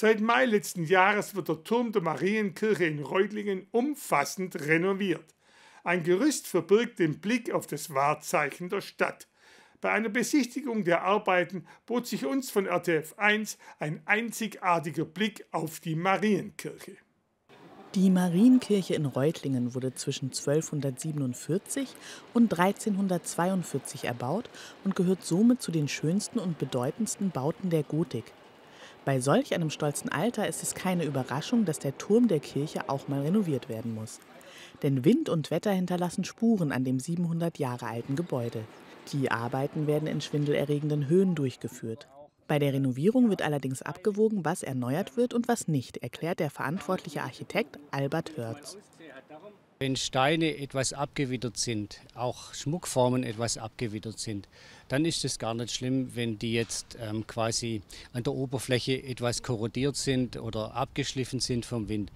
Seit Mai letzten Jahres wird der Turm der Marienkirche in Reutlingen umfassend renoviert. Ein Gerüst verbirgt den Blick auf das Wahrzeichen der Stadt. Bei einer Besichtigung der Arbeiten bot sich uns von RTF 1 ein einzigartiger Blick auf die Marienkirche. Die Marienkirche in Reutlingen wurde zwischen 1247 und 1342 erbaut und gehört somit zu den schönsten und bedeutendsten Bauten der Gotik. Bei solch einem stolzen Alter ist es keine Überraschung, dass der Turm der Kirche auch mal renoviert werden muss. Denn Wind und Wetter hinterlassen Spuren an dem 700 Jahre alten Gebäude. Die Arbeiten werden in schwindelerregenden Höhen durchgeführt. Bei der Renovierung wird allerdings abgewogen, was erneuert wird und was nicht, erklärt der verantwortliche Architekt Albert Hörz. Wenn Steine etwas abgewittert sind, auch Schmuckformen etwas abgewittert sind, dann ist es gar nicht schlimm, wenn die jetzt ähm, quasi an der Oberfläche etwas korrodiert sind oder abgeschliffen sind vom Wind.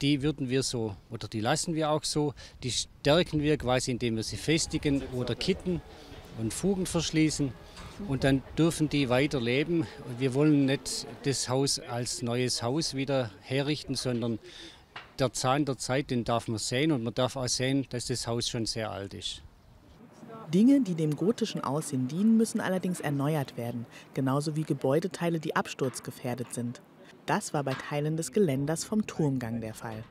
Die würden wir so, oder die lassen wir auch so, die stärken wir quasi, indem wir sie festigen oder kitten und Fugen verschließen und dann dürfen die weiter leben. Wir wollen nicht das Haus als neues Haus wieder herrichten, sondern der Zahn der Zeit, den darf man sehen und man darf auch sehen, dass das Haus schon sehr alt ist. Dinge, die dem gotischen Aussehen dienen, müssen allerdings erneuert werden, genauso wie Gebäudeteile, die absturzgefährdet sind. Das war bei Teilen des Geländers vom Turmgang der Fall.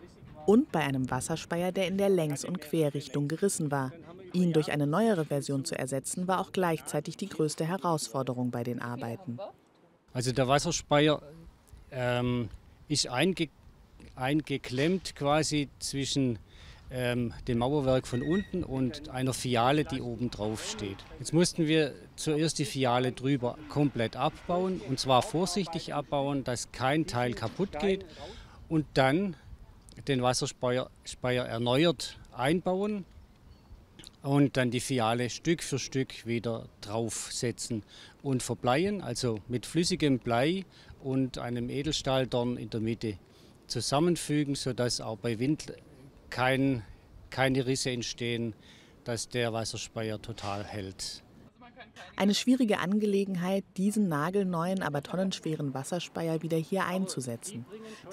Und bei einem Wasserspeier, der in der Längs- und Querrichtung gerissen war. Ihn durch eine neuere Version zu ersetzen, war auch gleichzeitig die größte Herausforderung bei den Arbeiten. Also der Wasserspeier ähm, ist einge eingeklemmt quasi zwischen ähm, dem Mauerwerk von unten und einer Fiale, die oben drauf steht. Jetzt mussten wir zuerst die Fiale drüber komplett abbauen und zwar vorsichtig abbauen, dass kein Teil kaputt geht und dann den Wasserspeier Speier erneuert einbauen und dann die Fiale Stück für Stück wieder draufsetzen und verbleien, also mit flüssigem Blei und einem Edelstahldorn in der Mitte zusammenfügen, sodass auch bei Wind kein, keine Risse entstehen, dass der Wasserspeier total hält. Eine schwierige Angelegenheit, diesen nagelneuen, aber tonnenschweren Wasserspeier wieder hier einzusetzen.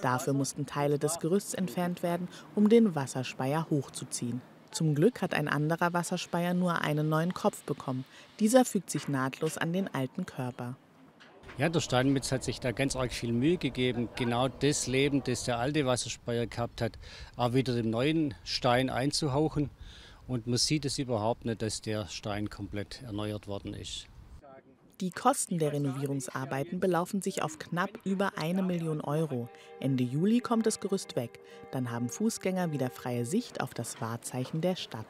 Dafür mussten Teile des Gerüsts entfernt werden, um den Wasserspeier hochzuziehen. Zum Glück hat ein anderer Wasserspeier nur einen neuen Kopf bekommen. Dieser fügt sich nahtlos an den alten Körper. Ja, der Steinmetz hat sich da ganz arg viel Mühe gegeben, genau das Leben, das der alte Wasserspeier gehabt hat, auch wieder dem neuen Stein einzuhauchen. Und man sieht es überhaupt nicht, dass der Stein komplett erneuert worden ist. Die Kosten der Renovierungsarbeiten belaufen sich auf knapp über eine Million Euro. Ende Juli kommt das Gerüst weg. Dann haben Fußgänger wieder freie Sicht auf das Wahrzeichen der Stadt.